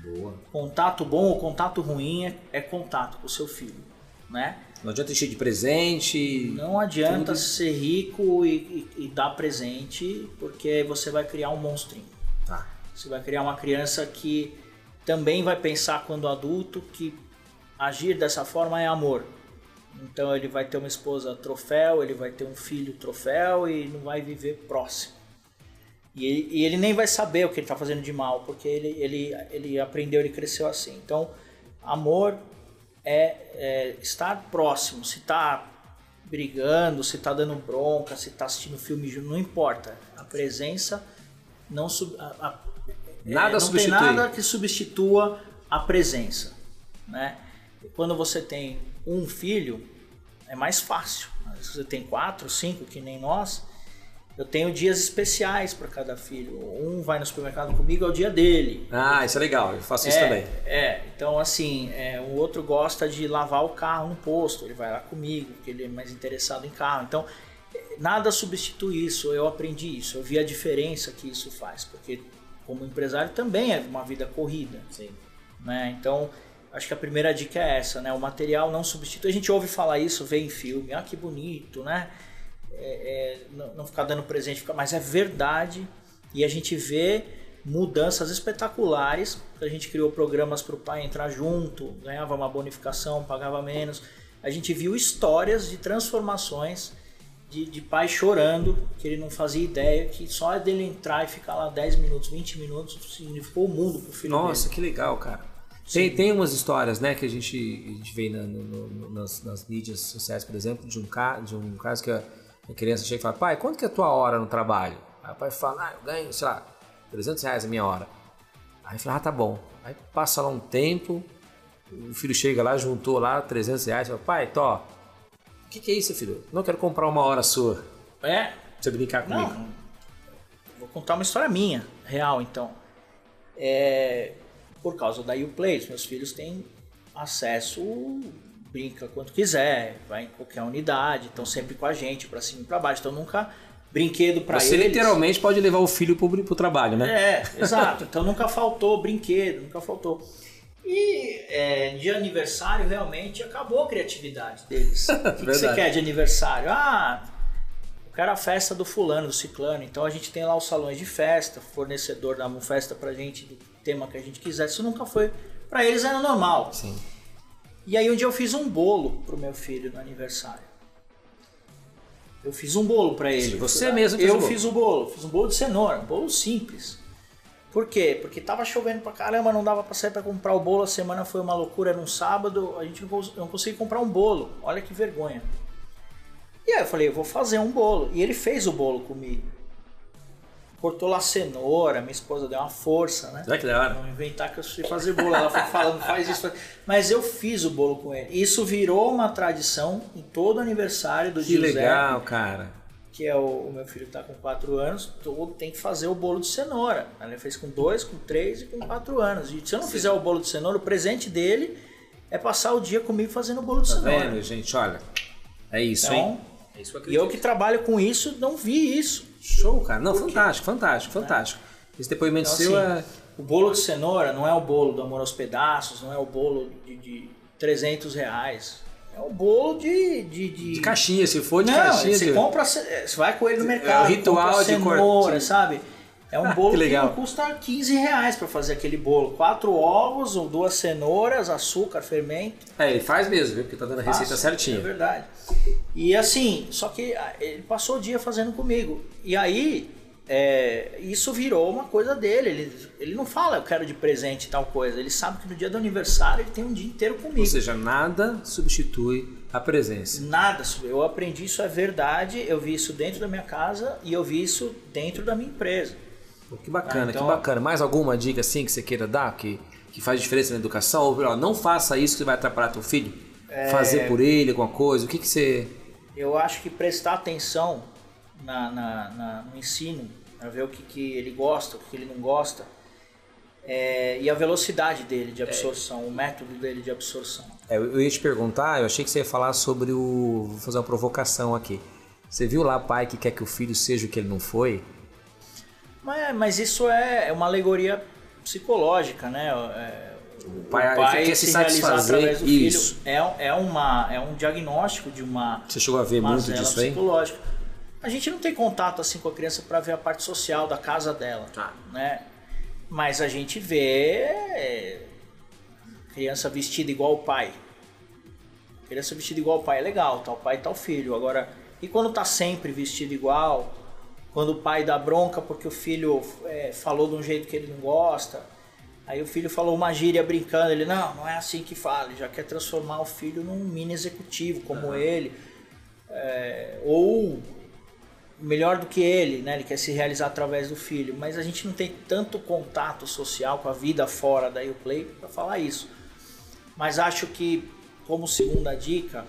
Boa. Contato bom ou contato ruim é, é contato com o seu filho, né? Não adianta encher de presente. Não adianta tudo. ser rico e, e, e, dar presente, porque você vai criar um monstrinho. Tá. Você vai criar uma criança que também vai pensar quando adulto que agir dessa forma é amor. Então ele vai ter uma esposa troféu, ele vai ter um filho troféu e não vai viver próximo. E ele, e ele nem vai saber o que ele está fazendo de mal, porque ele, ele, ele aprendeu, ele cresceu assim. Então, amor é, é estar próximo. Se está brigando, se está dando bronca, se está assistindo filme junto, não importa. A presença não sub, a, a, é, nada é, não tem nada que substitua a presença, né? Quando você tem um filho, é mais fácil. Se você tem quatro, cinco, que nem nós, eu tenho dias especiais para cada filho. Um vai no supermercado comigo, é o dia dele. Ah, isso é legal, eu faço é, isso também. É, então assim, é, o outro gosta de lavar o carro no posto, ele vai lá comigo, porque ele é mais interessado em carro. Então, nada substitui isso, eu aprendi isso, eu vi a diferença que isso faz, porque como empresário também é uma vida corrida. Sim. Né? Então, acho que a primeira dica é essa, né? O material não substitui. A gente ouve falar isso, vê em filme, ah, que bonito, né? É, é, não, não, ficar dando presente, mas é verdade. E a gente vê mudanças espetaculares. A gente criou programas para o pai entrar junto, ganhava uma bonificação, pagava menos. A gente viu histórias de transformações de, de pai chorando, que ele não fazia ideia, que só dele entrar e ficar lá 10 minutos, 20 minutos, significou o mundo pro filho Nossa, dele. que legal, cara. Tem, tem umas histórias, né, que a gente, a gente vê na, no, no, nas, nas, mídias sociais, por exemplo, de um, ca, de um caso que a, a criança chega e fala, pai, quanto que é a tua hora no trabalho? Aí o pai fala, ah, eu ganho, sei lá, 300 reais a minha hora. Aí fala, ah, tá bom. Aí passa lá um tempo, o filho chega lá, juntou lá 300 reais, fala, pai, tó, o que, que é isso, filho? Não quero comprar uma hora sua. É? Pra você brincar comigo. Não, vou contar uma história minha, real, então. É, por causa da Uplay, meus filhos têm acesso brinca quanto quiser, vai em qualquer unidade, estão sempre com a gente, para cima e para baixo. Então nunca brinquedo para eles. Você literalmente pode levar o filho pro, pro trabalho, né? É, exato. Então nunca faltou brinquedo, nunca faltou. E é, de aniversário, realmente, acabou a criatividade deles. O que, que você quer de aniversário? Ah, eu quero a festa do fulano, do ciclano. Então a gente tem lá os salões de festa, fornecedor dá uma festa pra gente do tema que a gente quiser. Isso nunca foi. Pra eles era normal. Sim. E aí um dia eu fiz um bolo pro meu filho no aniversário. Eu fiz um bolo para ele. Sim, você mesmo fez Eu o fiz o bolo, fiz um bolo de cenoura, um bolo simples. Por quê? Porque tava chovendo pra caramba, não dava pra sair pra comprar o bolo, a semana foi uma loucura, era um sábado, a gente não conseguia comprar um bolo. Olha que vergonha. E aí eu falei, eu vou fazer um bolo. E ele fez o bolo comigo. Cortou lá cenoura, minha esposa deu uma força, né? Olha que da hora. Não inventar que eu sei fazer bolo. Ela foi falando, faz isso. Faz... Mas eu fiz o bolo com ele. Isso virou uma tradição em todo aniversário do Que Giuseppe, legal, cara. que é o, o meu filho que tá com 4 anos, todo tem que fazer o bolo de cenoura. Ele fez com 2, com 3 e com 4 anos. E se eu não fizer o bolo de cenoura, o presente dele é passar o dia comigo fazendo o bolo de Tá cenoura. vendo, gente? Olha. É isso, Então, hein? É isso que eu E eu que trabalho com isso, não vi isso. Show, cara. Não, fantástico, fantástico, fantástico. Esse depoimento Então, seu assim, é. O bolo de cenoura não é o bolo do amor aos pedaços, não é o bolo de, de 300 reais. É o bolo de. De, de... De caixinha, se for de não, caixinha. você de- compra. Você vai com ele no mercado. É o ritual de cenoura, sabe? É um bolo Que que, custa 15 reais pra fazer aquele bolo. Quatro ovos, ou duas cenouras, açúcar, fermento. É, ele faz mesmo, viu? Porque tá dando a receita Fácil, certinha. É verdade. E assim, só que ah, ele passou o dia fazendo comigo. E aí, é, isso virou uma coisa dele. Ele, ele não fala, eu quero de presente tal coisa. Ele sabe que no dia do aniversário ele tem um dia inteiro comigo. Ou seja, nada substitui a presença. Nada, eu aprendi isso é verdade, eu vi isso dentro da minha casa e eu vi isso dentro da minha empresa. Pô, que bacana, Ah, então- que bacana. Mais alguma dica assim que você queira dar que, que faz diferença na educação? Ou ó, não faça isso que vai atrapalhar teu filho? É. Fazer por ele alguma coisa? O que, que você. Eu acho que prestar atenção na, na- na- no ensino, para ver o que, que ele gosta, o que ele não gosta, é, e a velocidade dele de absorção, o método dele de absorção. É, eu eu ia te perguntar, eu achei que você ia falar sobre o. Vou fazer uma provocação aqui. Você viu lá pai que quer que o filho seja o que ele não foi? Mas, mas isso é, é uma alegoria psicológica, né? É, o pai quer se realizar satisfazer, através do isso. filho é, é, uma, é um diagnóstico de uma Você chegou a ver muito disso aí? psicológica. A gente não tem contato assim com a criança para ver a parte social da casa dela, Tá. né? Mas a gente vê é, criança vestida igual o pai. Criança vestida igual o pai é legal, tal pai, tal filho. Agora, e quando tá sempre vestido igual? Quando o pai dá bronca porque o filho é, falou de um jeito que ele não gosta. Aí o filho falou uma gíria brincando, ele, não, não é assim que fala, ele já quer transformar o filho num mini executivo como ele. É, ou melhor do que ele, né? Ele quer se realizar através do filho, mas a gente não tem tanto contato social com a vida fora da Uplay para falar isso. Mas acho que, como segunda dica,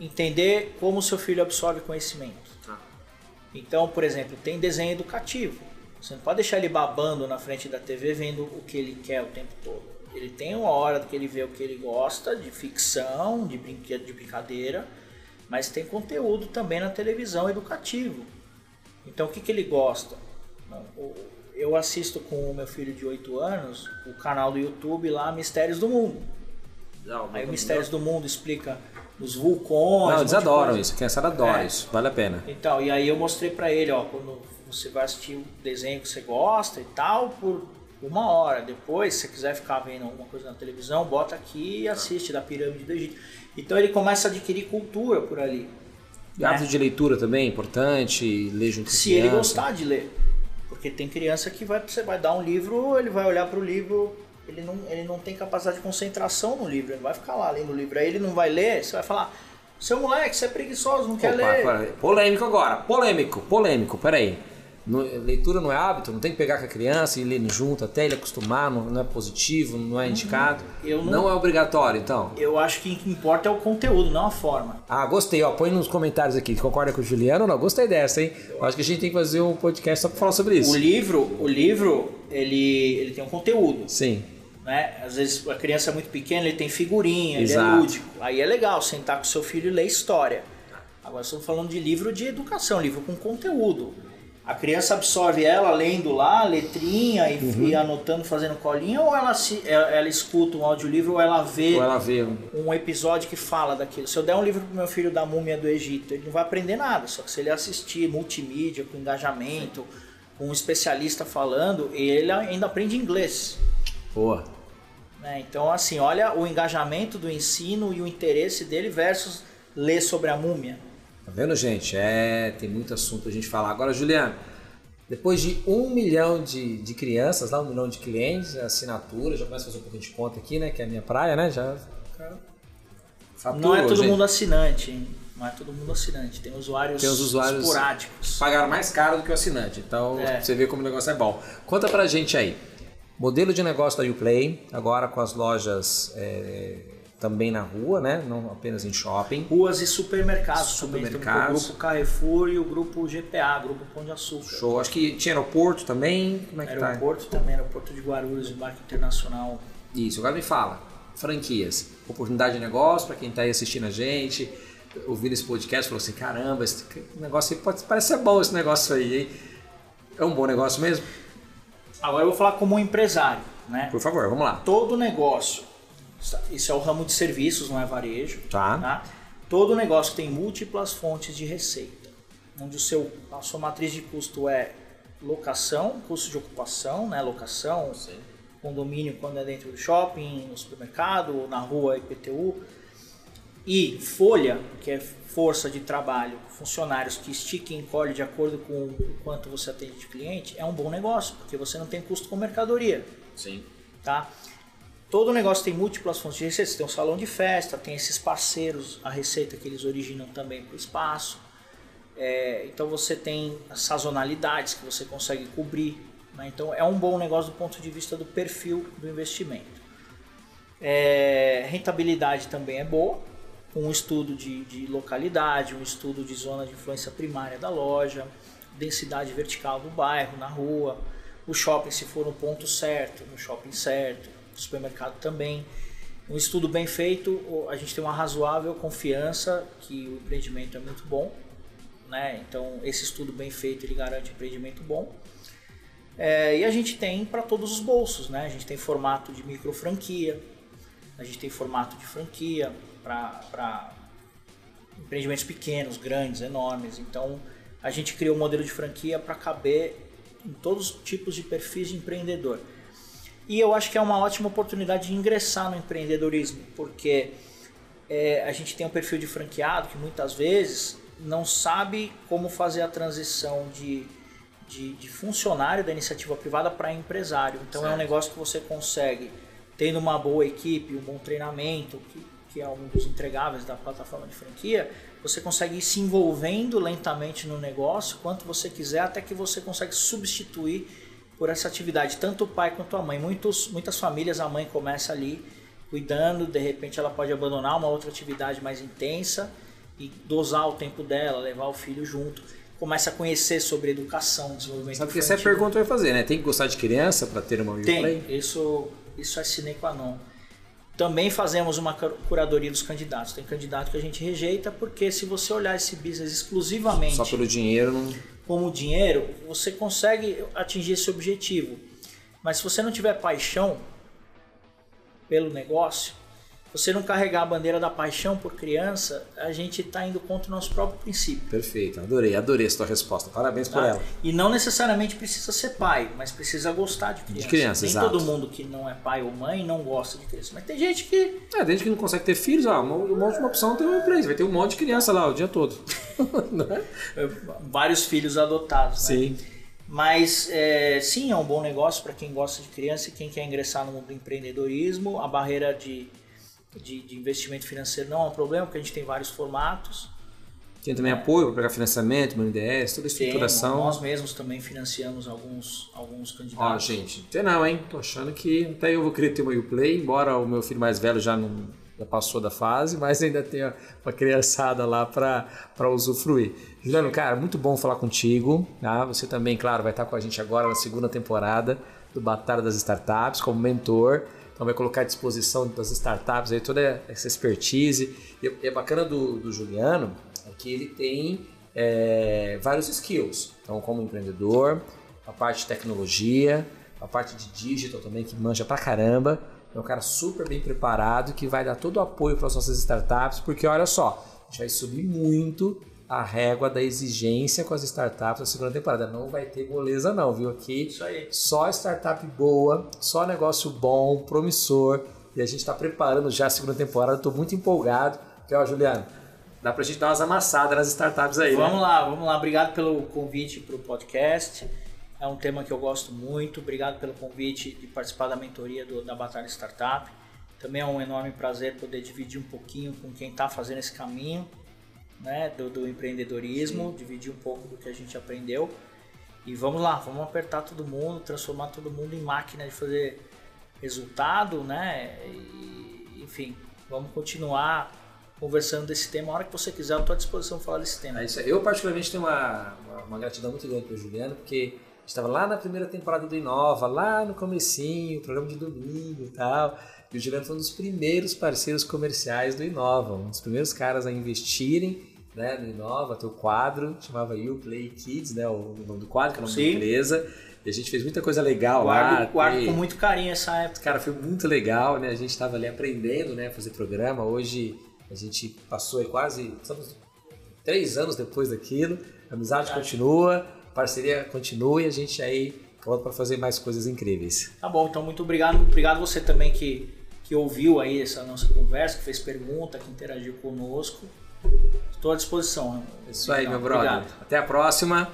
entender como o seu filho absorve conhecimento. Então, por exemplo, tem desenho educativo. Você não pode deixar ele babando na frente da TV vendo o que ele quer o tempo todo. Ele tem uma hora que ele vê o que ele gosta, de ficção, de brinquedo, de brincadeira, mas tem conteúdo também na televisão educativo. Então, o que, que ele gosta? Eu assisto com o meu filho de 8 anos o canal do YouTube lá, Mistérios do Mundo. Aí o Mistérios do Mundo explica os vulcões. um Não, eles adoram isso. A criançada adora É. isso. Vale a pena. Então, e aí eu mostrei pra ele, ó, quando você vai assistir o desenho que você gosta e tal, por uma hora. Depois, se você quiser ficar vendo alguma coisa na televisão, bota aqui e assiste da pirâmide do Egito. Então ele começa a adquirir cultura por ali. E hábito de leitura também é importante, ler junto Se ele criança. gostar de ler. Porque tem criança que vai, você vai dar um livro, ele vai olhar pro livro, ele não, ele não tem capacidade de concentração no livro, ele vai ficar lá lendo o livro. Aí ele não vai ler, você vai falar, seu moleque, você é preguiçoso, não quer Opa, ler. pera- polêmico agora, polêmico, polêmico, peraí. No- leitura não é hábito, não tem que pegar com a criança e ler junto até ele acostumar, não, não é positivo, não é indicado. Uhum. Eu não- não... é obrigatório, então. Eu acho que o que importa é o conteúdo, não a forma. Ah, gostei, ó. Põe nos comentários aqui. Concorda com o Juliano ou não? Gostei dessa, hein? Eu acho que a gente tem que fazer um podcast só pra falar sobre isso. O livro, o livro, ele, ele tem um conteúdo, Sim. Né? Às vezes a criança é muito pequena, ele tem figurinha, ele é Exato. lúdico. Aí é legal sentar com seu filho e ler história. Agora estamos falando de livro de educação, livro com conteúdo. A criança absorve ela lendo lá, a letrinha e, Uhum. e anotando, fazendo colinha, ou ela, se, ela, ela escuta um audiolivro ou ela vê Ou ela vê um- um episódio que fala daquilo. Se eu der um livro pro meu filho da múmia do Egito, ele não vai aprender nada. Só que se ele assistir multimídia, com engajamento, com um especialista falando, ele ainda aprende inglês. Boa. né? Então, assim, olha o engajamento do ensino e o interesse dele versus ler sobre a múmia. Tá vendo, gente? É, tem muito assunto pra gente falar. Agora, Juliano, depois de um milhão de, de crianças, lá, um milhão de clientes, assinatura, já começa a fazer um pouquinho de conta aqui, né? Que é a minha praia, né? Já. Faturou, Não é todo gente. mundo assinante, hein? Não é todo mundo assinante. Tem usuários, Tem os usuários- esporádicos. Pagaram mais caro do que o assinante. Então, É. você vê como o negócio é bom. Conta pra gente aí. Modelo de negócio da Uplay, agora com as lojas é, também na rua, né? Não apenas em shopping. Ruas e supermercados. Supermercados. O grupo Carrefour e o grupo GPA, Grupo Pão de Açúcar. Show. Acho que tinha aeroporto também. Como é que tá? Aeroporto também, aeroporto de Guarulhos, embarque internacional. Isso, agora me fala. Franquias. Oportunidade de negócio para quem está aí assistindo a gente, ouvindo esse podcast, falou assim: caramba, esse negócio aí pode, parece ser bom esse negócio aí, hein? É um bom negócio mesmo? Agora eu vou falar como empresário, né? Por favor, vamos lá. Todo negócio, isso é o ramo de serviços, não é varejo, Tá. tá? Todo negócio tem múltiplas fontes de receita, onde o seu, a sua matriz de custo é locação, custo de ocupação, né? Locação, condomínio quando é dentro do shopping, no supermercado, ou na rua IPTU. E folha, que é força de trabalho, funcionários que estica e encolhe de acordo com o quanto você atende de cliente, é um bom negócio, porque você não tem custo com mercadoria Sim. tá? Todo negócio tem múltiplas fontes de receita. Você tem um salão de festa, tem esses parceiros, a receita que eles originam também para o espaço. É, então você tem as sazonalidades que você consegue cobrir. né? Então é um bom negócio do ponto de vista do perfil do investimento. É, rentabilidade também é boa, um estudo de, de localidade, um estudo de zona de influência primária da loja, densidade vertical do bairro, na rua, o shopping se for no ponto certo, no shopping certo, o supermercado também. Um estudo bem feito, a gente tem uma razoável confiança que o empreendimento é muito bom, né? Então esse estudo bem feito ele garante um empreendimento bom. É, e a gente tem para todos os bolsos, né? A gente tem formato de micro franquia, a gente tem formato de franquia para empreendimentos pequenos, grandes, enormes. Então a gente criou um modelo de franquia para caber em todos os tipos de perfis de empreendedor. E eu acho que é uma ótima oportunidade de ingressar no empreendedorismo, porque é, a gente tem um perfil de franqueado que muitas vezes não sabe como fazer a transição de, de, de funcionário da iniciativa privada para empresário. Então é um Certo. negócio que você consegue, tendo uma boa equipe, um bom treinamento, que, que é um dos entregáveis da plataforma de franquia, você consegue ir se envolvendo lentamente no negócio, quanto você quiser, até que você consegue substituir por essa atividade, tanto o pai quanto a mãe. Muitos, muitas famílias, a mãe começa ali cuidando, de repente ela pode abandonar uma outra atividade mais intensa e dosar o tempo dela, levar o filho junto. Começa a conhecer sobre educação, desenvolvimento Sabe que essa é a pergunta que eu ia fazer, né? Tem que gostar de criança para ter uma Tem, isso, isso é sine qua non. Também fazemos uma cur- curadoria dos candidatos. Tem candidato que a gente rejeita porque se você olhar esse business exclusivamente Só pelo dinheiro não. como dinheiro, você consegue atingir esse objetivo. Mas se você não tiver paixão pelo negócio, você não carregar a bandeira da paixão por criança, a gente está indo contra o nosso próprio princípio. Perfeito, adorei, adorei essa tua resposta. Parabéns por tá? ela. E não necessariamente precisa ser pai, mas precisa gostar de criança. criança, Nem exato. todo mundo que não é pai ou mãe não gosta de criança. Mas tem gente que É, tem gente que não consegue ter filhos, ah, uma, uma última opção tem uma Uplay. Vai ter um monte de criança lá o dia todo. É? eh, vários filhos adotados, né? Sim. Mas é, sim, é um bom negócio para quem gosta de criança e quem quer ingressar no mundo do empreendedorismo. A barreira de, de, de investimento financeiro não é um problema, porque a gente tem vários formatos. Tem também apoio para pegar financiamento, NDS, toda a estruturação. nós mesmos também financiamos alguns, alguns Ó, candidatos. gente, não tem não, hein? Tô achando que até eu vou querer ter uma Uplay, embora o meu filho mais velho já não já passou da fase, mas ainda tem uma criançada lá para usufruir. Juliano, cara, muito bom falar contigo. Tá? Você também, claro, vai estar com a gente agora na segunda temporada do Batalha das Startups como mentor. Então vai colocar à disposição das startups aí toda essa expertise. E é bacana do, do Juliano é que ele tem é, vários skills. Então, como empreendedor, a parte de tecnologia, a parte de digital também, que manja pra caramba. É um cara super bem preparado que vai dar todo o apoio para as nossas startups, porque olha só, a gente vai subir muito a régua da exigência com as startups na segunda temporada. Não vai ter moleza não, viu? Aqui Isso aí. só startup boa, só negócio bom, promissor. E a gente está preparando já a segunda temporada. Estou muito empolgado. Porque, ó, Juliano, dá pra gente dar umas amassadas nas startups aí, Vamos né? lá, vamos lá. Obrigado pelo convite para o podcast. É um tema que eu gosto muito. Obrigado pelo convite de participar da mentoria do- da Batalha Startup. Também é um enorme prazer poder dividir um pouquinho com quem está fazendo esse caminho né, do, do empreendedorismo, dividir um pouco do que a gente aprendeu. E vamos lá, vamos apertar todo mundo, transformar todo mundo em máquina de fazer resultado, né? E, enfim, vamos continuar conversando desse tema. A hora que você quiser, eu estou à disposição para falar desse tema. É. Eu, particularmente, tenho uma, uma, uma gratidão muito grande pro Juliano, porque estava lá na primeira temporada do Inova, lá no comecinho, programa de domingo e tal. E o Juliano foi um dos primeiros parceiros comerciais do Inova, um dos primeiros caras a investirem né, no Inova, teu quadro, chamava You Play Kids, né, o nome do quadro, que é o nome da Sim. empresa. E a gente fez muita coisa legal lá. Guardo, guardo teve- com muito carinho essa época. Cara, foi muito legal, né? A gente estava ali aprendendo, né? a Fazer programa. Hoje a gente passou aí quase estamos três anos depois daquilo. A amizade continua, a parceria continua e a gente aí volta para fazer mais coisas incríveis. Tá bom, então muito obrigado. Obrigado você também que, que ouviu aí essa nossa conversa, que fez pergunta, que interagiu conosco. Estou à disposição. É Isso aí, Legal, meu brother. Obrigado. Até a próxima.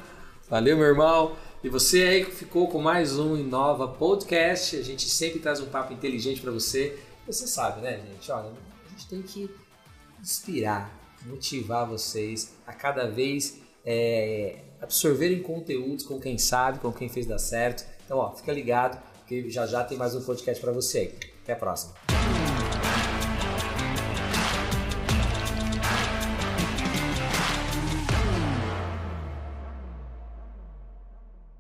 Valeu, meu irmão. E você aí que ficou com mais um Inova Podcast. A gente sempre traz um papo inteligente para você. Você sabe, né, gente? Olha, a gente tem que inspirar, motivar vocês a cada vez é, absorverem conteúdos com quem sabe, com quem fez dar certo. Então, ó, fica ligado, que já já tem mais um podcast para você aí. Até a próxima.